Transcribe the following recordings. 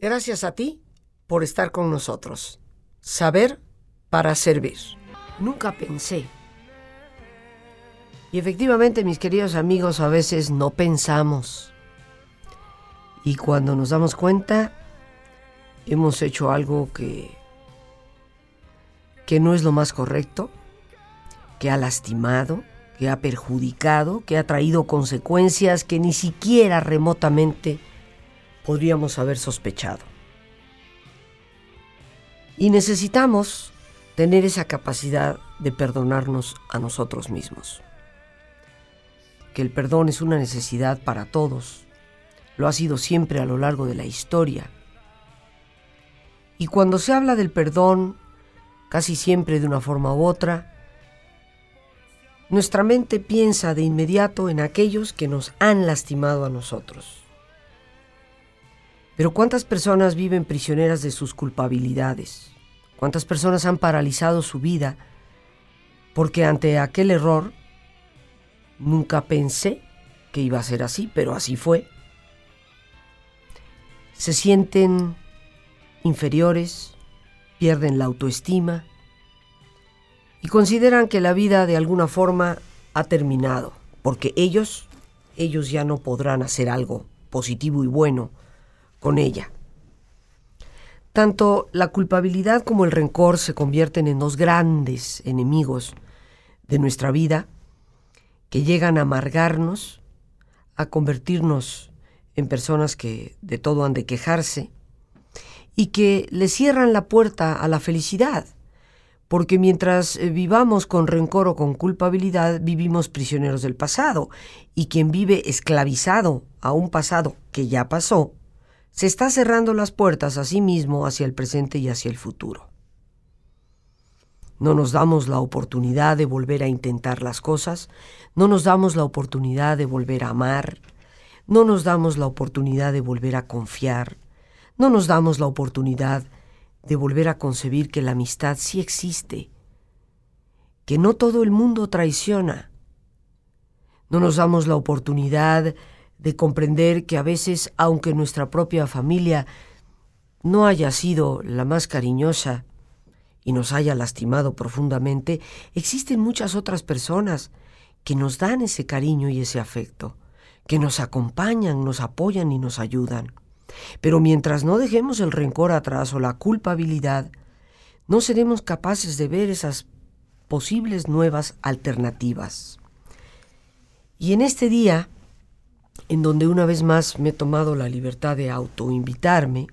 Gracias a ti por estar con nosotros. Saber para servir. Nunca pensé. Y efectivamente, mis queridos amigos, a veces no pensamos. Y cuando nos damos cuenta, hemos hecho algo que que no es lo más correcto, que ha lastimado, que ha perjudicado, que ha traído consecuencias que ni siquiera remotamente podríamos haber sospechado. Y necesitamos tener esa capacidad de perdonarnos a nosotros mismos. Que el perdón es una necesidad para todos, lo ha sido siempre a lo largo de la historia. Y cuando se habla del perdón, casi siempre de una forma u otra, nuestra mente piensa de inmediato en aquellos que nos han lastimado a nosotros. Pero ¿cuántas personas viven prisioneras de sus culpabilidades? ¿Cuántas personas han paralizado su vida porque ante aquel error nunca pensé que iba a ser así, pero así fue? Se sienten inferiores, pierden la autoestima y consideran que la vida de alguna forma ha terminado, porque ellos, ellos ya no podrán hacer algo positivo y bueno con ella. Tanto la culpabilidad como el rencor se convierten en dos grandes enemigos de nuestra vida que llegan a amargarnos, a convertirnos en personas que de todo han de quejarse y que le cierran la puerta a la felicidad, porque mientras eh, vivamos con rencor o con culpabilidad, vivimos prisioneros del pasado, y quien vive esclavizado a un pasado que ya pasó, se está cerrando las puertas a sí mismo hacia el presente y hacia el futuro. No nos damos la oportunidad de volver a intentar las cosas, no nos damos la oportunidad de volver a amar, no nos damos la oportunidad de volver a confiar, no nos damos la oportunidad de volver a concebir que la amistad sí existe, que no todo el mundo traiciona. No nos damos la oportunidad de comprender que a veces, aunque nuestra propia familia no haya sido la más cariñosa y nos haya lastimado profundamente, existen muchas otras personas que nos dan ese cariño y ese afecto, que nos acompañan, nos apoyan y nos ayudan. Pero mientras no dejemos el rencor atrás o la culpabilidad, no seremos capaces de ver esas posibles nuevas alternativas. Y en este día, en donde una vez más me he tomado la libertad de autoinvitarme,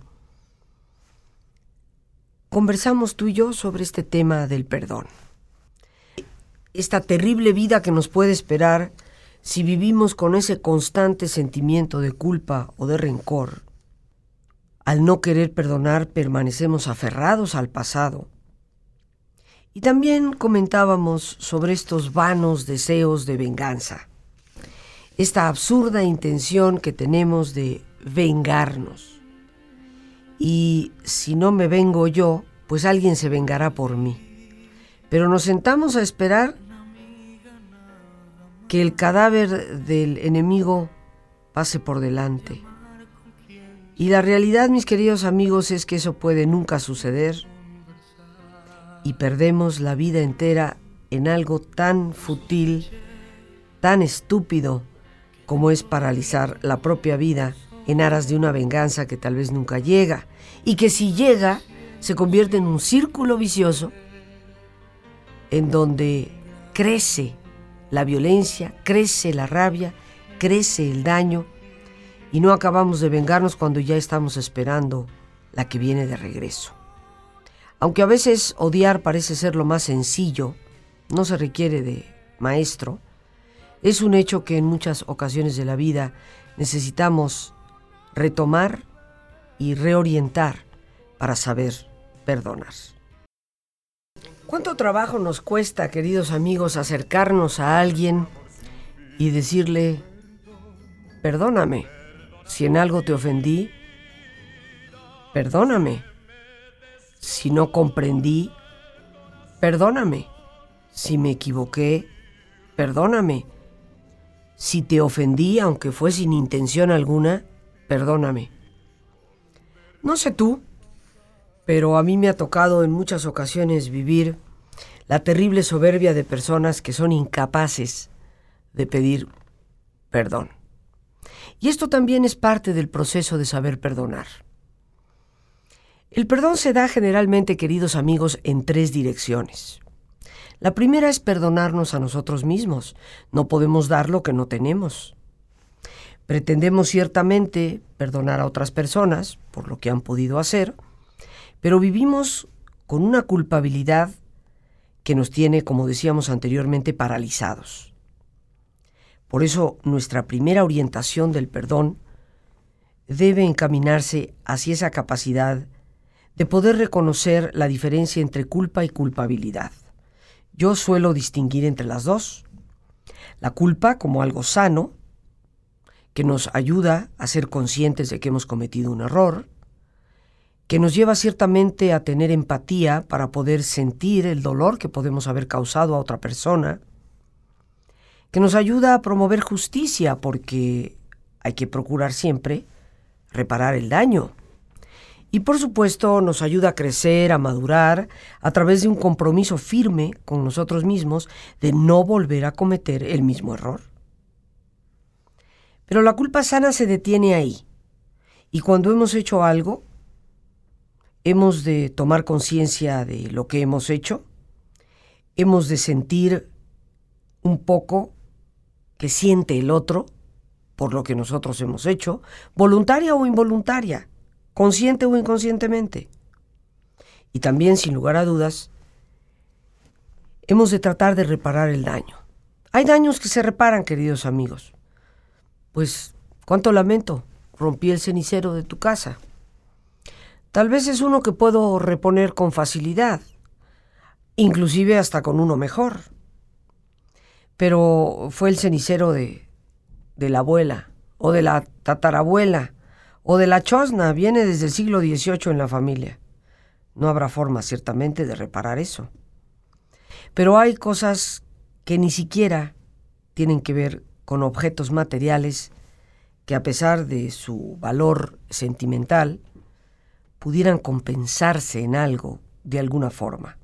conversamos tú y yo sobre este tema del perdón. Esta terrible vida que nos puede esperar si vivimos con ese constante sentimiento de culpa o de rencor. Al no querer perdonar permanecemos aferrados al pasado. Y también comentábamos sobre estos vanos deseos de venganza esta absurda intención que tenemos de vengarnos. Y si no me vengo yo, pues alguien se vengará por mí. Pero nos sentamos a esperar que el cadáver del enemigo pase por delante. Y la realidad, mis queridos amigos, es que eso puede nunca suceder y perdemos la vida entera en algo tan fútil, tan estúpido, como es paralizar la propia vida en aras de una venganza que tal vez nunca llega y que si llega se convierte en un círculo vicioso en donde crece la violencia, crece la rabia, crece el daño y no acabamos de vengarnos cuando ya estamos esperando la que viene de regreso. Aunque a veces odiar parece ser lo más sencillo, no se requiere de maestro, es un hecho que en muchas ocasiones de la vida necesitamos retomar y reorientar para saber perdonar. ¿Cuánto trabajo nos cuesta, queridos amigos, acercarnos a alguien y decirle, perdóname, si en algo te ofendí, perdóname, si no comprendí, perdóname, si me equivoqué, perdóname, si te ofendí, aunque fue sin intención alguna, perdóname. No sé tú, pero a mí me ha tocado en muchas ocasiones vivir la terrible soberbia de personas que son incapaces de pedir perdón. Y esto también es parte del proceso de saber perdonar. El perdón se da generalmente, queridos amigos, en tres direcciones. La primera es perdonarnos a nosotros mismos. No podemos dar lo que no tenemos. Pretendemos ciertamente perdonar a otras personas por lo que han podido hacer, pero vivimos con una culpabilidad que nos tiene, como decíamos anteriormente, paralizados. Por eso nuestra primera orientación del perdón debe encaminarse hacia esa capacidad de poder reconocer la diferencia entre culpa y culpabilidad. Yo suelo distinguir entre las dos. La culpa como algo sano, que nos ayuda a ser conscientes de que hemos cometido un error, que nos lleva ciertamente a tener empatía para poder sentir el dolor que podemos haber causado a otra persona, que nos ayuda a promover justicia porque hay que procurar siempre reparar el daño. Y por supuesto nos ayuda a crecer, a madurar, a través de un compromiso firme con nosotros mismos de no volver a cometer el mismo error. Pero la culpa sana se detiene ahí. Y cuando hemos hecho algo, hemos de tomar conciencia de lo que hemos hecho, hemos de sentir un poco que siente el otro por lo que nosotros hemos hecho, voluntaria o involuntaria, consciente o inconscientemente. Y también, sin lugar a dudas, hemos de tratar de reparar el daño. Hay daños que se reparan, queridos amigos. Pues, cuánto lamento, rompí el cenicero de tu casa. Tal vez es uno que puedo reponer con facilidad, inclusive hasta con uno mejor. Pero fue el cenicero de, de la abuela, o de la tatarabuela, o de la chosna, viene desde el siglo XVIII en la familia. No habrá forma, ciertamente, de reparar eso. Pero hay cosas que ni siquiera tienen que ver con objetos materiales que a pesar de su valor sentimental, pudieran compensarse en algo de alguna forma.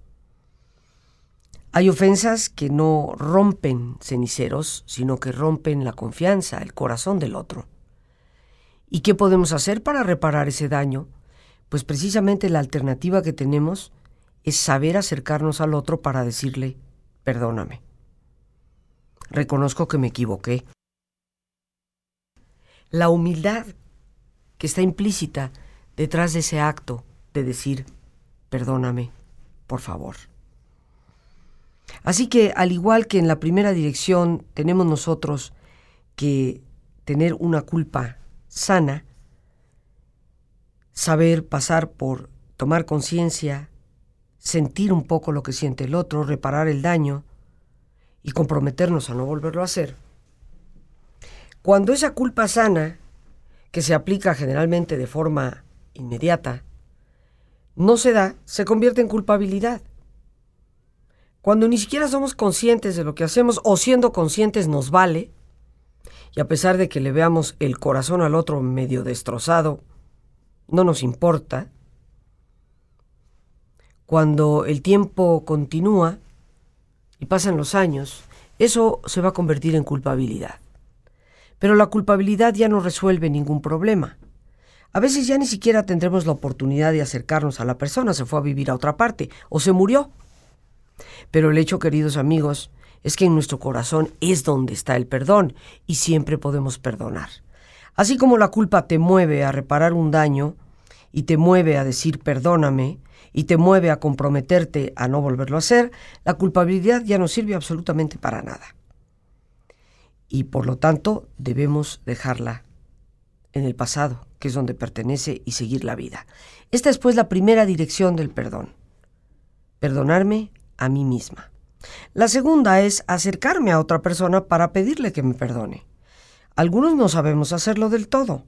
Hay ofensas que no rompen ceniceros, sino que rompen la confianza, el corazón del otro. ¿Y qué podemos hacer para reparar ese daño? Pues precisamente la alternativa que tenemos es saber acercarnos al otro para decirle, perdóname. Reconozco que me equivoqué. La humildad que está implícita detrás de ese acto de decir, perdóname, por favor. Así que, al igual que en la primera dirección tenemos nosotros que tener una culpa sana, saber pasar por tomar conciencia, sentir un poco lo que siente el otro, reparar el daño y comprometernos a no volverlo a hacer. Cuando esa culpa sana, que se aplica generalmente de forma inmediata, no se da, se convierte en culpabilidad. Cuando ni siquiera somos conscientes de lo que hacemos o siendo conscientes nos vale, y a pesar de que le veamos el corazón al otro medio destrozado, no nos importa. Cuando el tiempo continúa y pasan los años, eso se va a convertir en culpabilidad. Pero la culpabilidad ya no resuelve ningún problema. A veces ya ni siquiera tendremos la oportunidad de acercarnos a la persona, se fue a vivir a otra parte o se murió. Pero el hecho, queridos amigos, es que en nuestro corazón es donde está el perdón y siempre podemos perdonar. Así como la culpa te mueve a reparar un daño y te mueve a decir perdóname y te mueve a comprometerte a no volverlo a hacer, la culpabilidad ya no sirve absolutamente para nada. Y por lo tanto debemos dejarla en el pasado que es donde pertenece, y seguir la vida. Esta es pues la primera dirección del perdón. Perdonarme a mí misma. La segunda es acercarme a otra persona para pedirle que me perdone. Algunos no sabemos hacerlo del todo.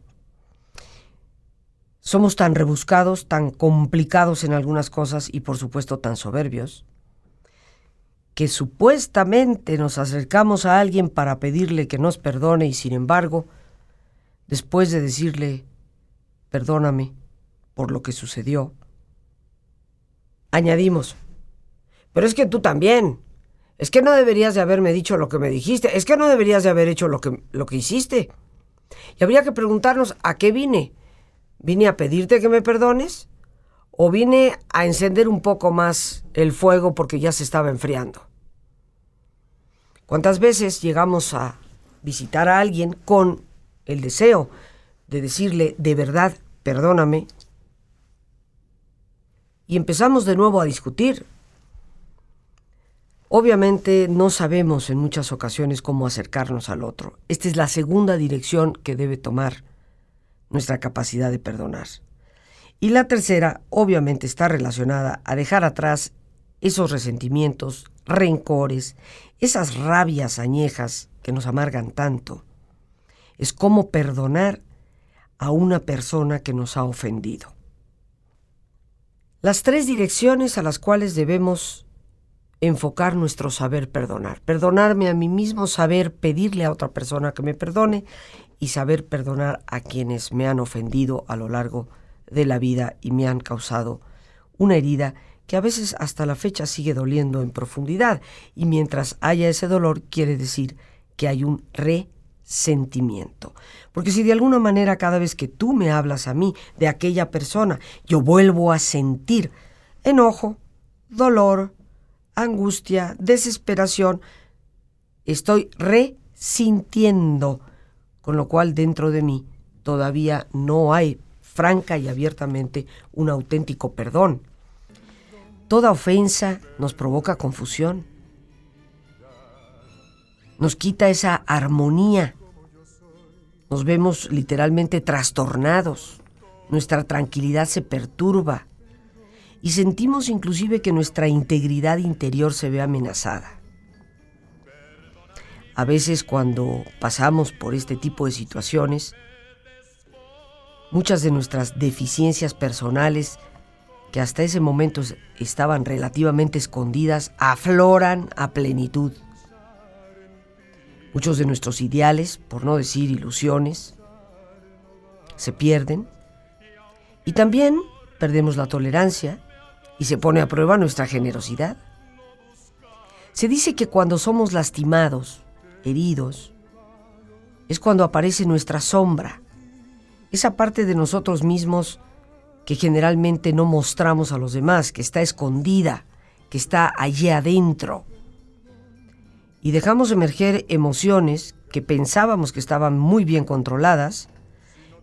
Somos tan rebuscados, tan complicados en algunas cosas y por supuesto tan soberbios, que supuestamente nos acercamos a alguien para pedirle que nos perdone y sin embargo, después de decirle, perdóname, por lo que sucedió. Añadimos, pero es que tú también. Es que no deberías de haberme dicho lo que me dijiste. Es que no deberías de haber hecho lo que, lo que hiciste. Y habría que preguntarnos a qué vine. ¿Vine a pedirte que me perdones? ¿O vine a encender un poco más el fuego porque ya se estaba enfriando? ¿Cuántas veces llegamos a visitar a alguien con el deseo de decirle de verdad, perdóname? Y empezamos de nuevo a discutir Obviamente no sabemos en muchas ocasiones cómo acercarnos al otro. Esta es la segunda dirección que debe tomar nuestra capacidad de perdonar. Y la tercera, obviamente, está relacionada a dejar atrás esos resentimientos, rencores, esas rabias añejas que nos amargan tanto. Es cómo perdonar a una persona que nos ha ofendido. Las tres direcciones a las cuales debemos enfocar nuestro saber perdonar. Perdonarme a mí mismo, saber pedirle a otra persona que me perdone y saber perdonar a quienes me han ofendido a lo largo de la vida y me han causado una herida que a veces hasta la fecha sigue doliendo en profundidad y mientras haya ese dolor quiere decir que hay un resentimiento. Porque si de alguna manera cada vez que tú me hablas a mí de aquella persona, yo vuelvo a sentir enojo, dolor, angustia, desesperación, estoy resintiendo, con lo cual dentro de mí todavía no hay franca y abiertamente un auténtico perdón. Toda ofensa nos provoca confusión, nos quita esa armonía, nos vemos literalmente trastornados, nuestra tranquilidad se perturba, y sentimos inclusive que nuestra integridad interior se ve amenazada. A veces cuando pasamos por este tipo de situaciones, muchas de nuestras deficiencias personales que hasta ese momento estaban relativamente escondidas afloran a plenitud. Muchos de nuestros ideales, por no decir ilusiones, se pierden y también perdemos la tolerancia, y se pone a prueba nuestra generosidad. Se dice que cuando somos lastimados, heridos, es cuando aparece nuestra sombra, esa parte de nosotros mismos que generalmente no mostramos a los demás, que está escondida, que está allí adentro. Y dejamos emerger emociones que pensábamos que estaban muy bien controladas,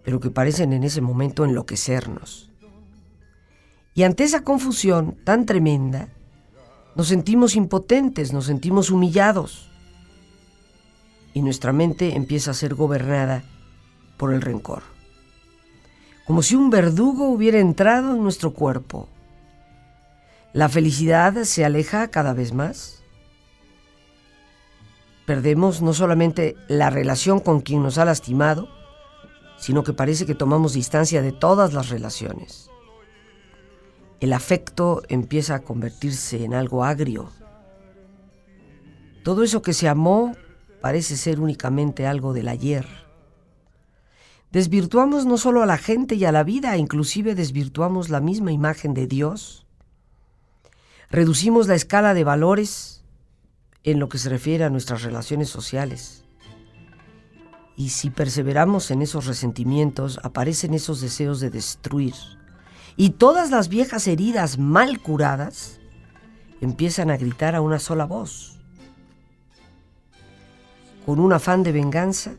pero que parecen en ese momento enloquecernos. Y ante esa confusión tan tremenda, nos sentimos impotentes, nos sentimos humillados. Y nuestra mente empieza a ser gobernada por el rencor. Como si un verdugo hubiera entrado en nuestro cuerpo. La felicidad se aleja cada vez más. Perdemos no solamente la relación con quien nos ha lastimado, sino que parece que tomamos distancia de todas las relaciones el afecto empieza a convertirse en algo agrio. Todo eso que se amó parece ser únicamente algo del ayer. Desvirtuamos no solo a la gente y a la vida, inclusive desvirtuamos la misma imagen de Dios. Reducimos la escala de valores en lo que se refiere a nuestras relaciones sociales. Y si perseveramos en esos resentimientos, aparecen esos deseos de destruir, y todas las viejas heridas mal curadas empiezan a gritar a una sola voz, con un afán de venganza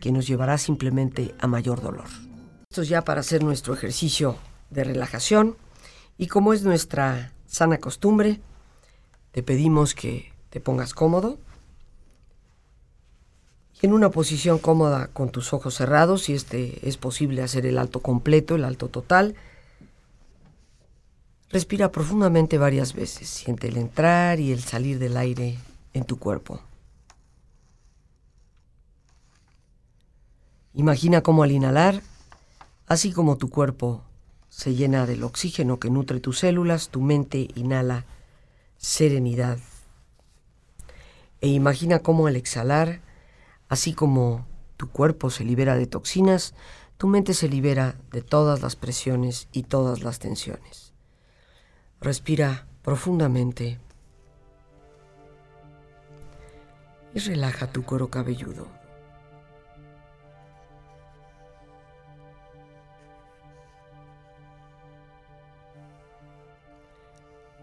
que nos llevará simplemente a mayor dolor. Esto es ya para hacer nuestro ejercicio de relajación y como es nuestra sana costumbre, te pedimos que te pongas cómodo y en una posición cómoda con tus ojos cerrados, si este es posible hacer el alto completo, el alto total, Respira profundamente varias veces. Siente el entrar y el salir del aire en tu cuerpo. Imagina cómo al inhalar, así como tu cuerpo se llena del oxígeno que nutre tus células, tu mente inhala serenidad. E imagina cómo al exhalar, así como tu cuerpo se libera de toxinas, tu mente se libera de todas las presiones y todas las tensiones. Respira profundamente y relaja tu cuero cabelludo.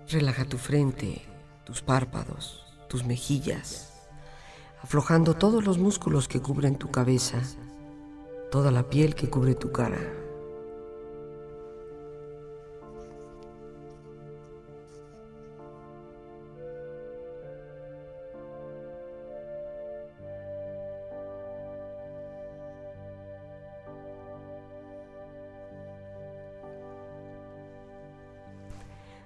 Relaja tu frente, tus párpados, tus mejillas, aflojando todos los músculos que cubren tu cabeza, toda la piel que cubre tu cara.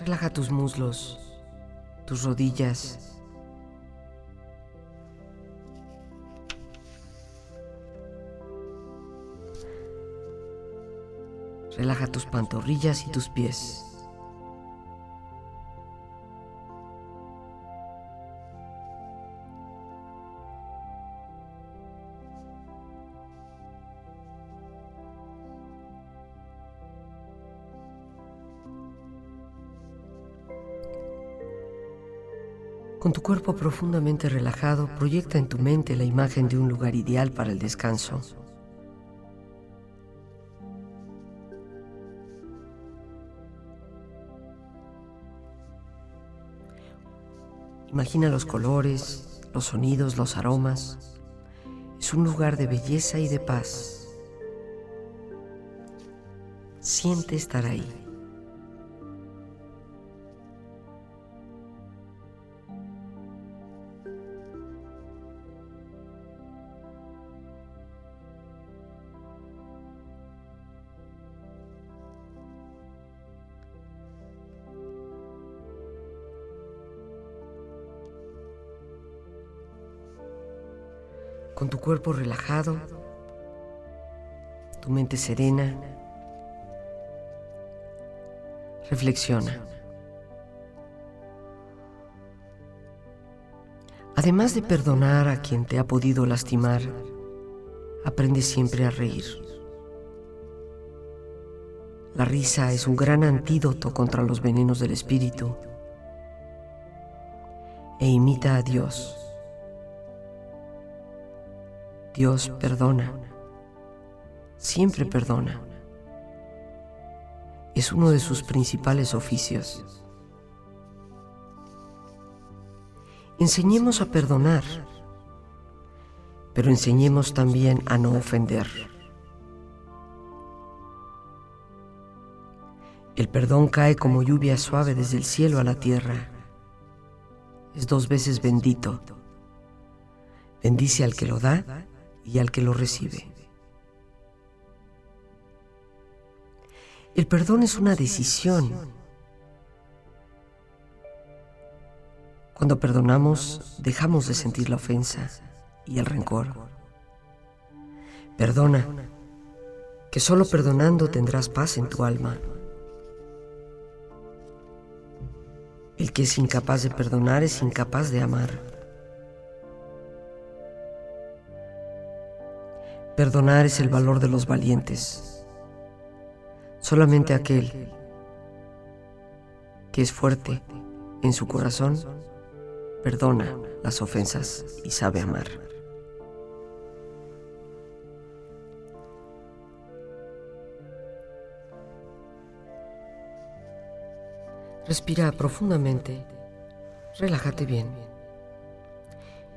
Relaja tus muslos, tus rodillas. Relaja tus pantorrillas y tus pies. Cuerpo profundamente relajado, proyecta en tu mente la imagen de un lugar ideal para el descanso. Imagina los colores, los sonidos, los aromas. Es un lugar de belleza y de paz. Siente estar ahí. Cuerpo relajado, tu mente serena. Reflexiona. Además de perdonar a quien te ha podido lastimar, aprende siempre a reír. La risa es un gran antídoto contra los venenos del espíritu e imita a Dios Dios perdona, siempre perdona. Es uno de sus principales oficios. Enseñemos a perdonar, pero enseñemos también a no ofender. El perdón cae como lluvia suave desde el cielo a la tierra. Es dos veces bendito. Bendice al que lo da y al que lo recibe. El perdón es una decisión. Cuando perdonamos, dejamos de sentir la ofensa y el rencor. Perdona, que solo perdonando tendrás paz en tu alma. El que es incapaz de perdonar es incapaz de amar. Perdonar es el valor de los valientes. Solamente aquel que es fuerte en su corazón perdona las ofensas y sabe amar. Respira profundamente, relájate bien.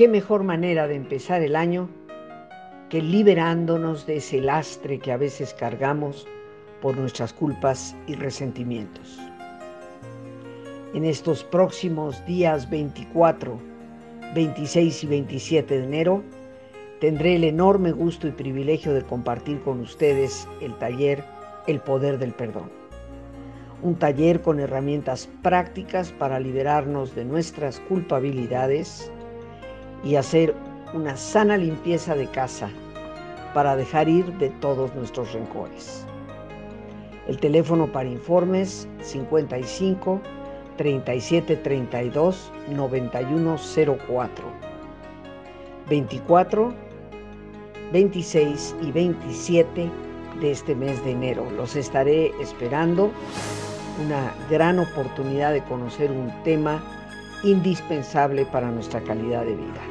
Qué mejor manera de empezar el año que liberándonos de ese lastre que a veces cargamos por nuestras culpas y resentimientos. En estos próximos días 24, 26 y 27 de enero, tendré el enorme gusto y privilegio de compartir con ustedes el taller El Poder del Perdón. Un taller con herramientas prácticas para liberarnos de nuestras culpabilidades, y hacer una sana limpieza de casa para dejar ir de todos nuestros rencores. El teléfono para informes 55 37 32 9104 24 26 y 27 de este mes de enero. Los estaré esperando. Una gran oportunidad de conocer un tema indispensable para nuestra calidad de vida.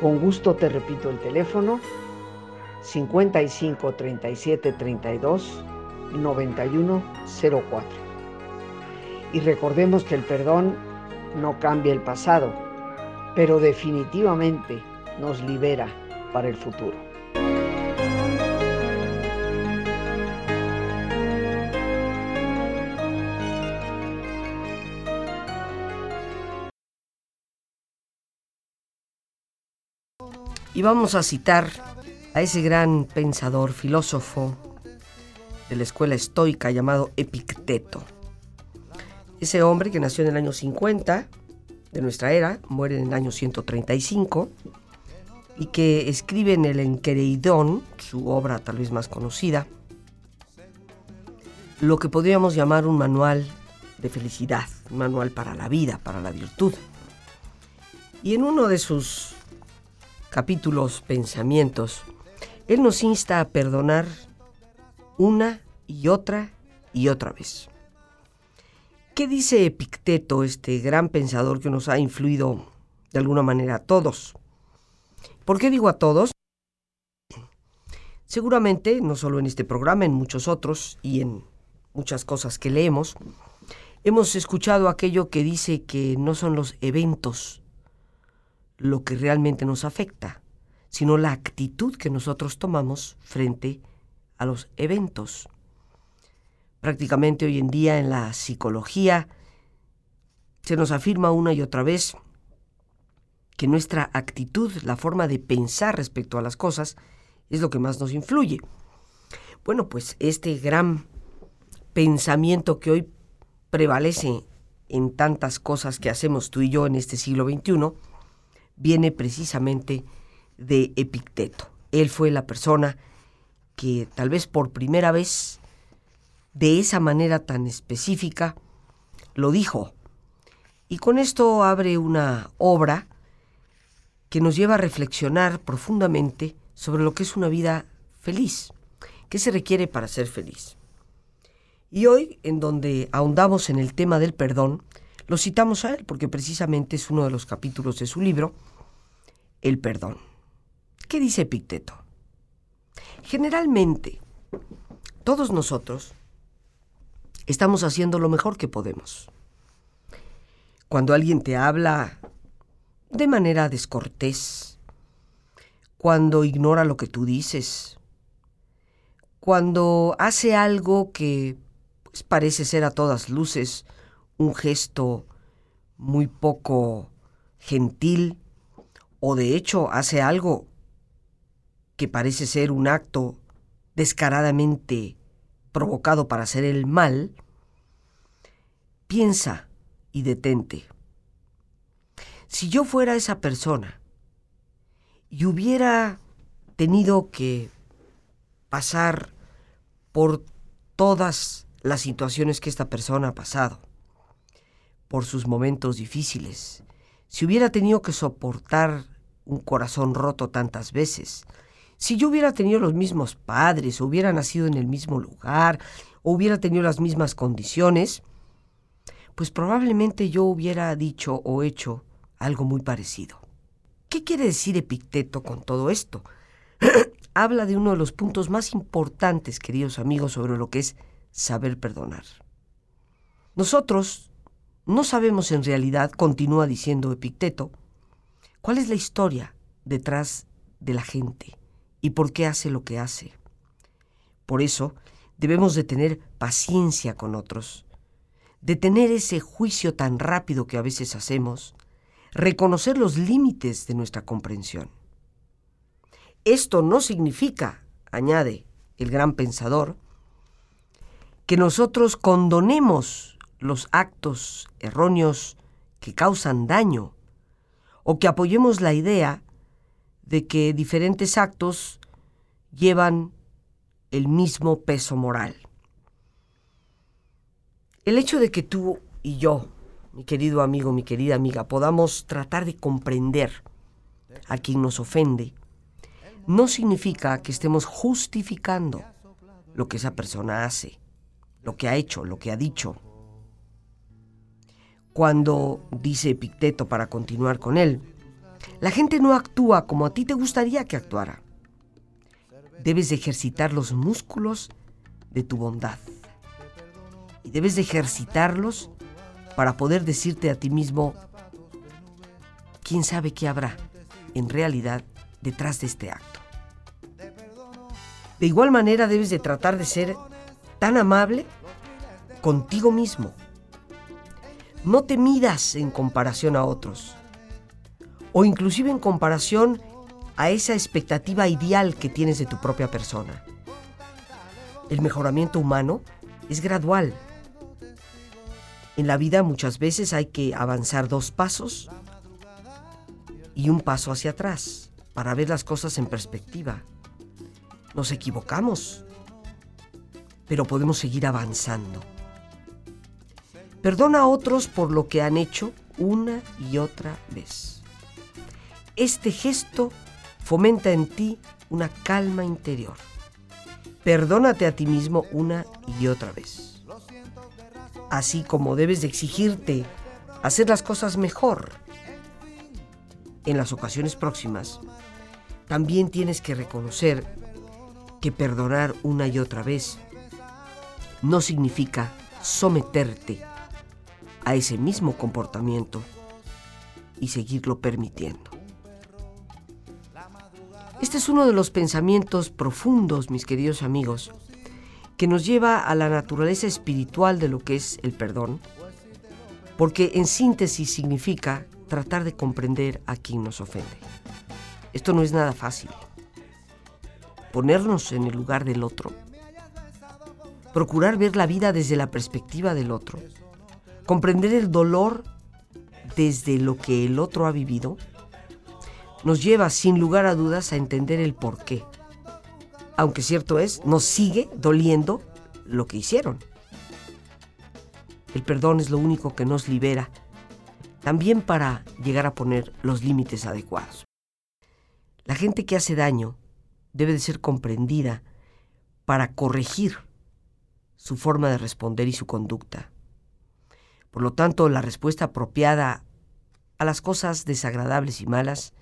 Con gusto te repito el teléfono 55 37 32 91 04. Y recordemos que el perdón no cambia el pasado, pero definitivamente nos libera para el futuro. Y vamos a citar a ese gran pensador, filósofo de la escuela estoica llamado Epicteto. Ese hombre que nació en el año 50 de nuestra era, muere en el año 135, y que escribe en el Enquereidón, su obra tal vez más conocida, lo que podríamos llamar un manual de felicidad, un manual para la vida, para la virtud. Y en uno de sus capítulos Pensamientos, Él nos insta a perdonar una y otra y otra vez. ¿Qué dice Epicteto, este gran pensador que nos ha influido de alguna manera a todos? ¿Por qué digo a todos? Seguramente, no solo en este programa, en muchos otros y en muchas cosas que leemos, hemos escuchado aquello que dice que no son los eventos lo que realmente nos afecta, sino la actitud que nosotros tomamos frente a los eventos. Prácticamente hoy en día en la psicología se nos afirma una y otra vez que nuestra actitud, la forma de pensar respecto a las cosas, es lo que más nos influye. Bueno, pues este gran pensamiento que hoy prevalece en tantas cosas que hacemos tú y yo en este siglo XXI, viene precisamente de Epicteto. Él fue la persona que tal vez por primera vez, de esa manera tan específica, lo dijo. Y con esto abre una obra que nos lleva a reflexionar profundamente sobre lo que es una vida feliz, qué se requiere para ser feliz. Y hoy, en donde ahondamos en el tema del perdón, lo citamos a él porque precisamente es uno de los capítulos de su libro, El perdón. ¿Qué dice Epicteto? Generalmente, todos nosotros estamos haciendo lo mejor que podemos. Cuando alguien te habla de manera descortés, cuando ignora lo que tú dices, cuando hace algo que pues, parece ser a todas luces un gesto muy poco gentil o de hecho hace algo que parece ser un acto descaradamente provocado para hacer el mal, piensa y detente. Si yo fuera esa persona y hubiera tenido que pasar por todas las situaciones que esta persona ha pasado, por sus momentos difíciles, si hubiera tenido que soportar un corazón roto tantas veces, si yo hubiera tenido los mismos padres, o hubiera nacido en el mismo lugar, o hubiera tenido las mismas condiciones, pues probablemente yo hubiera dicho o hecho algo muy parecido. ¿Qué quiere decir Epicteto con todo esto? Habla de uno de los puntos más importantes, queridos amigos, sobre lo que es saber perdonar. Nosotros no sabemos en realidad, continúa diciendo Epicteto, cuál es la historia detrás de la gente y por qué hace lo que hace. Por eso debemos de tener paciencia con otros, de tener ese juicio tan rápido que a veces hacemos, reconocer los límites de nuestra comprensión. Esto no significa, añade el gran pensador, que nosotros condonemos los actos erróneos que causan daño o que apoyemos la idea de que diferentes actos llevan el mismo peso moral. El hecho de que tú y yo, mi querido amigo, mi querida amiga, podamos tratar de comprender a quien nos ofende, no significa que estemos justificando lo que esa persona hace, lo que ha hecho, lo que ha dicho. Cuando, dice Epicteto para continuar con él, la gente no actúa como a ti te gustaría que actuara. Debes de ejercitar los músculos de tu bondad. Y debes de ejercitarlos para poder decirte a ti mismo, ¿quién sabe qué habrá en realidad detrás de este acto? De igual manera debes de tratar de ser tan amable contigo mismo. No te midas en comparación a otros o inclusive en comparación a esa expectativa ideal que tienes de tu propia persona. El mejoramiento humano es gradual. En la vida muchas veces hay que avanzar dos pasos y un paso hacia atrás para ver las cosas en perspectiva. Nos equivocamos, pero podemos seguir avanzando. Perdona a otros por lo que han hecho una y otra vez. Este gesto fomenta en ti una calma interior. Perdónate a ti mismo una y otra vez. Así como debes de exigirte hacer las cosas mejor en las ocasiones próximas, también tienes que reconocer que perdonar una y otra vez no significa someterte a ese mismo comportamiento y seguirlo permitiendo. Este es uno de los pensamientos profundos, mis queridos amigos, que nos lleva a la naturaleza espiritual de lo que es el perdón, porque en síntesis significa tratar de comprender a quien nos ofende. Esto no es nada fácil ponernos en el lugar del otro, procurar ver la vida desde la perspectiva del otro, comprender el dolor desde lo que el otro ha vivido, nos lleva sin lugar a dudas a entender el por qué. Aunque cierto es, nos sigue doliendo lo que hicieron. El perdón es lo único que nos libera, también para llegar a poner los límites adecuados. La gente que hace daño debe de ser comprendida para corregir su forma de responder y su conducta. Por lo tanto, la respuesta apropiada a las cosas desagradables y malas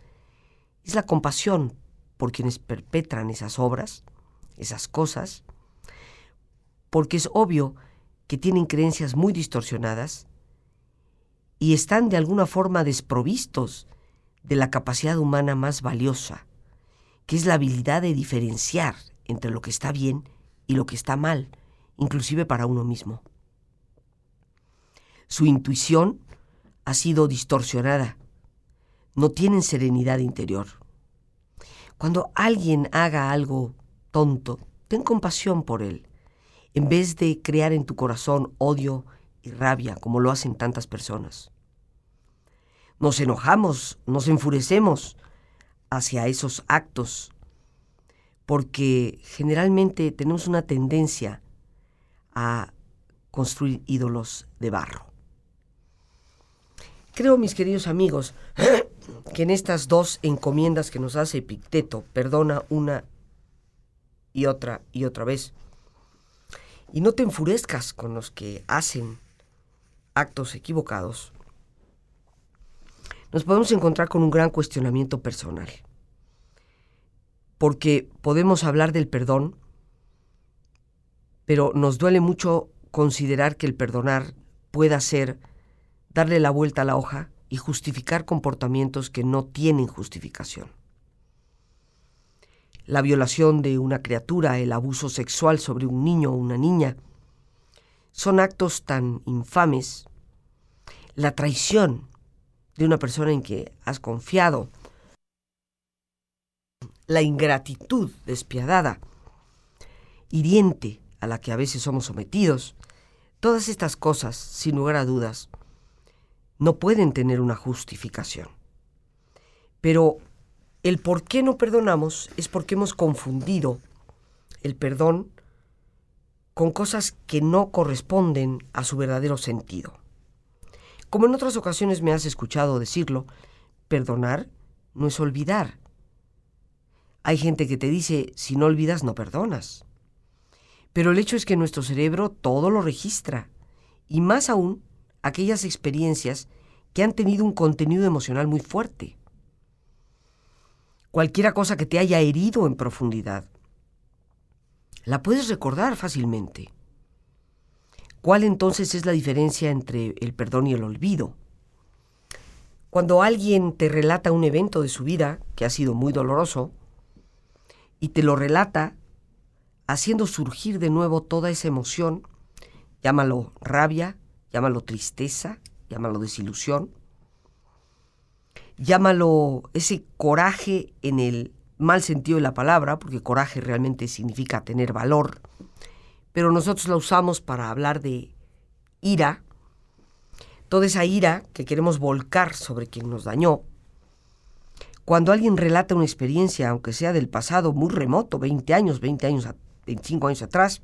es la compasión por quienes perpetran esas obras, esas cosas, porque es obvio que tienen creencias muy distorsionadas y están de alguna forma desprovistos de la capacidad humana más valiosa, que es la habilidad de diferenciar entre lo que está bien y lo que está mal, inclusive para uno mismo. Su intuición ha sido distorsionada. No tienen serenidad interior. Cuando alguien haga algo tonto, ten compasión por él, en vez de crear en tu corazón odio y rabia como lo hacen tantas personas. Nos enojamos, nos enfurecemos hacia esos actos, porque generalmente tenemos una tendencia a construir ídolos de barro. Creo, mis queridos amigos, que en estas dos encomiendas que nos hace Epicteto, perdona una y otra y otra vez, y no te enfurezcas con los que hacen actos equivocados, nos podemos encontrar con un gran cuestionamiento personal. Porque podemos hablar del perdón, pero nos duele mucho considerar que el perdonar pueda ser darle la vuelta a la hoja y justificar comportamientos que no tienen justificación. La violación de una criatura, el abuso sexual sobre un niño o una niña, son actos tan infames. La traición de una persona en que has confiado, la ingratitud despiadada, hiriente a la que a veces somos sometidos, todas estas cosas, sin lugar a dudas, no pueden tener una justificación. Pero el por qué no perdonamos es porque hemos confundido el perdón con cosas que no corresponden a su verdadero sentido. Como en otras ocasiones me has escuchado decirlo, perdonar no es olvidar. Hay gente que te dice, si no olvidas, no perdonas. Pero el hecho es que nuestro cerebro todo lo registra, y más aún aquellas experiencias que han tenido un contenido emocional muy fuerte. Cualquiera cosa que te haya herido en profundidad, la puedes recordar fácilmente. ¿Cuál entonces es la diferencia entre el perdón y el olvido? Cuando alguien te relata un evento de su vida que ha sido muy doloroso y te lo relata haciendo surgir de nuevo toda esa emoción, llámalo rabia, llámalo tristeza, llámalo desilusión, llámalo ese coraje en el mal sentido de la palabra, porque coraje realmente significa tener valor, pero nosotros la usamos para hablar de ira, toda esa ira que queremos volcar sobre quien nos dañó. Cuando alguien relata una experiencia, aunque sea del pasado muy remoto, 20 años, 20 años, 25 años atrás,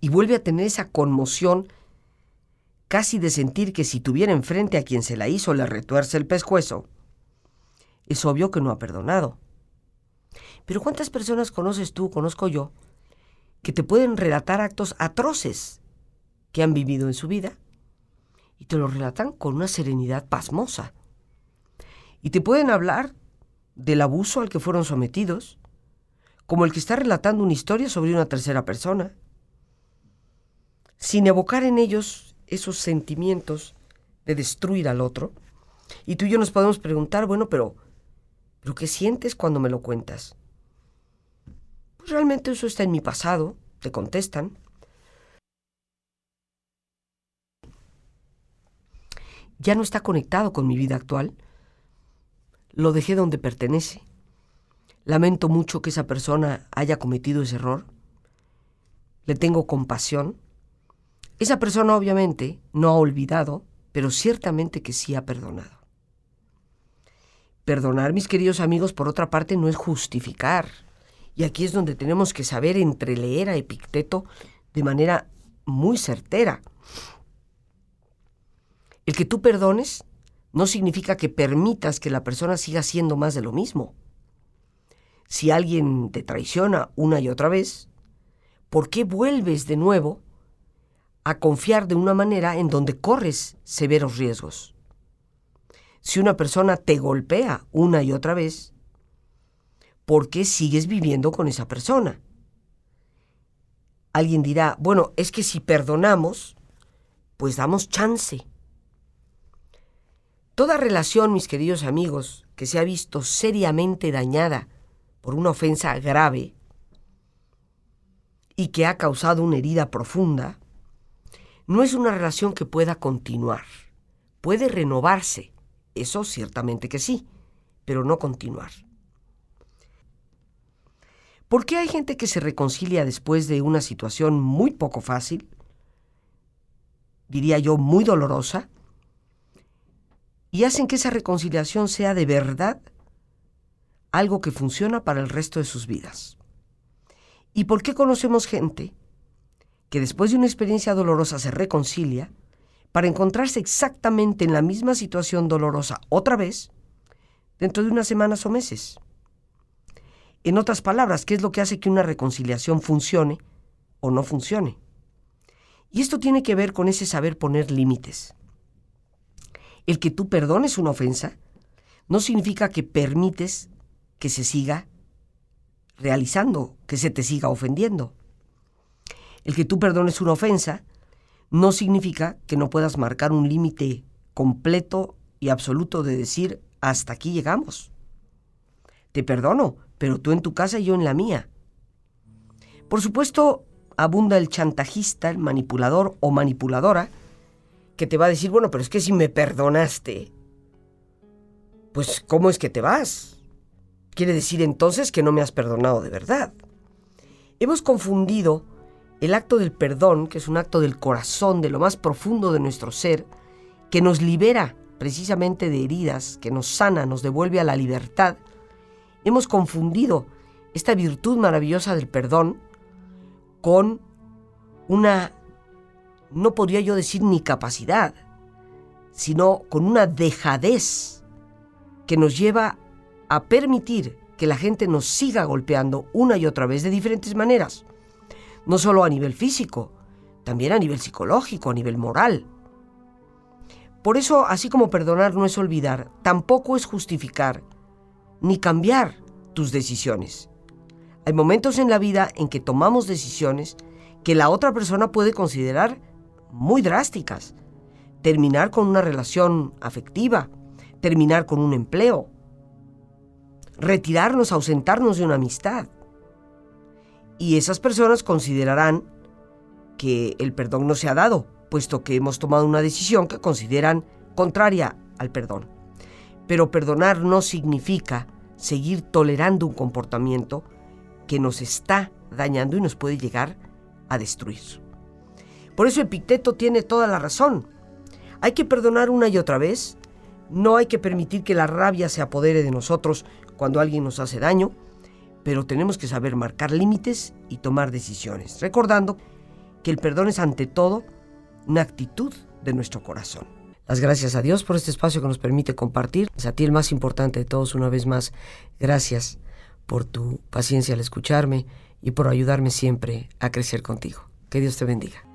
y vuelve a tener esa conmoción casi de sentir que si tuviera enfrente a quien se la hizo le retuerce el pescuezo, es obvio que no ha perdonado. Pero ¿cuántas personas conoces tú, conozco yo, que te pueden relatar actos atroces que han vivido en su vida y te lo relatan con una serenidad pasmosa. Y te pueden hablar del abuso al que fueron sometidos, como el que está relatando una historia sobre una tercera persona, sin evocar en ellos esos sentimientos de destruir al otro. Y tú y yo nos podemos preguntar, bueno, pero, ¿pero qué sientes cuando me lo cuentas? Pues realmente eso está en mi pasado, te contestan. Ya no está conectado con mi vida actual. Lo dejé donde pertenece. Lamento mucho que esa persona haya cometido ese error. Le tengo compasión. Esa persona obviamente no ha olvidado, pero ciertamente que sí ha perdonado. Perdonar, mis queridos amigos, por otra parte, no es justificar. Y aquí es donde tenemos que saber entreleer a Epicteto de manera muy certera. El que tú perdones no significa que permitas que la persona siga haciendo más de lo mismo. Si alguien te traiciona una y otra vez, ¿por qué vuelves de nuevo a confiar de una manera en donde corres severos riesgos? Si una persona te golpea una y otra vez, ¿por qué sigues viviendo con esa persona? Alguien dirá, bueno, es que si perdonamos, pues damos chance. Toda relación, mis queridos amigos, que se ha visto seriamente dañada por una ofensa grave y que ha causado una herida profunda, no es una relación que pueda continuar. Puede renovarse, eso ciertamente que sí, pero no continuar. ¿Por qué hay gente que se reconcilia después de una situación muy poco fácil? Diría yo, muy dolorosa. Y hacen que esa reconciliación sea de verdad algo que funciona para el resto de sus vidas. ¿Y por qué conocemos gente que después de una experiencia dolorosa se reconcilia para encontrarse exactamente en la misma situación dolorosa otra vez dentro de unas semanas o meses? En otras palabras, ¿qué es lo que hace que una reconciliación funcione o no funcione? Y esto tiene que ver con ese saber poner límites. El que tú perdones una ofensa no significa que permites que se siga realizando, que se te siga ofendiendo. El que tú perdones una ofensa no significa que no puedas marcar un límite completo y absoluto de decir, hasta aquí llegamos. Te perdono, pero tú en tu casa y yo en la mía. Por supuesto, abunda el chantajista, el manipulador o manipuladora, que te va a decir, bueno, pero es que si me perdonaste, pues ¿cómo es que te vas? Quiere decir entonces que no me has perdonado de verdad. Hemos confundido el acto del perdón, que es un acto del corazón, de lo más profundo de nuestro ser, que nos libera precisamente de heridas, que nos sana, nos devuelve a la libertad. Hemos confundido esta virtud maravillosa del perdón con una, no podría yo decir ni capacidad, sino con una dejadez que nos lleva a permitir que la gente nos siga golpeando una y otra vez de diferentes maneras. No solo a nivel físico, también a nivel psicológico, a nivel moral. Por eso, así como perdonar no es olvidar, tampoco es justificar ni cambiar tus decisiones. Hay momentos en la vida en que tomamos decisiones que la otra persona puede considerar muy drásticas. Terminar con una relación afectiva, terminar con un empleo, retirarnos, ausentarnos de una amistad. Y esas personas considerarán que el perdón no se ha dado, puesto que hemos tomado una decisión que consideran contraria al perdón. Pero perdonar no significa seguir tolerando un comportamiento que nos está dañando y nos puede llegar a destruir. Por eso Epicteto tiene toda la razón. Hay que perdonar una y otra vez. No hay que permitir que la rabia se apodere de nosotros cuando alguien nos hace daño, pero tenemos que saber marcar límites y tomar decisiones, recordando que el perdón es ante todo una actitud de nuestro corazón. Las gracias a Dios por este espacio que nos permite compartir. A ti el más importante de todos, una vez más, gracias por tu paciencia al escucharme y por ayudarme siempre a crecer contigo. Que Dios te bendiga.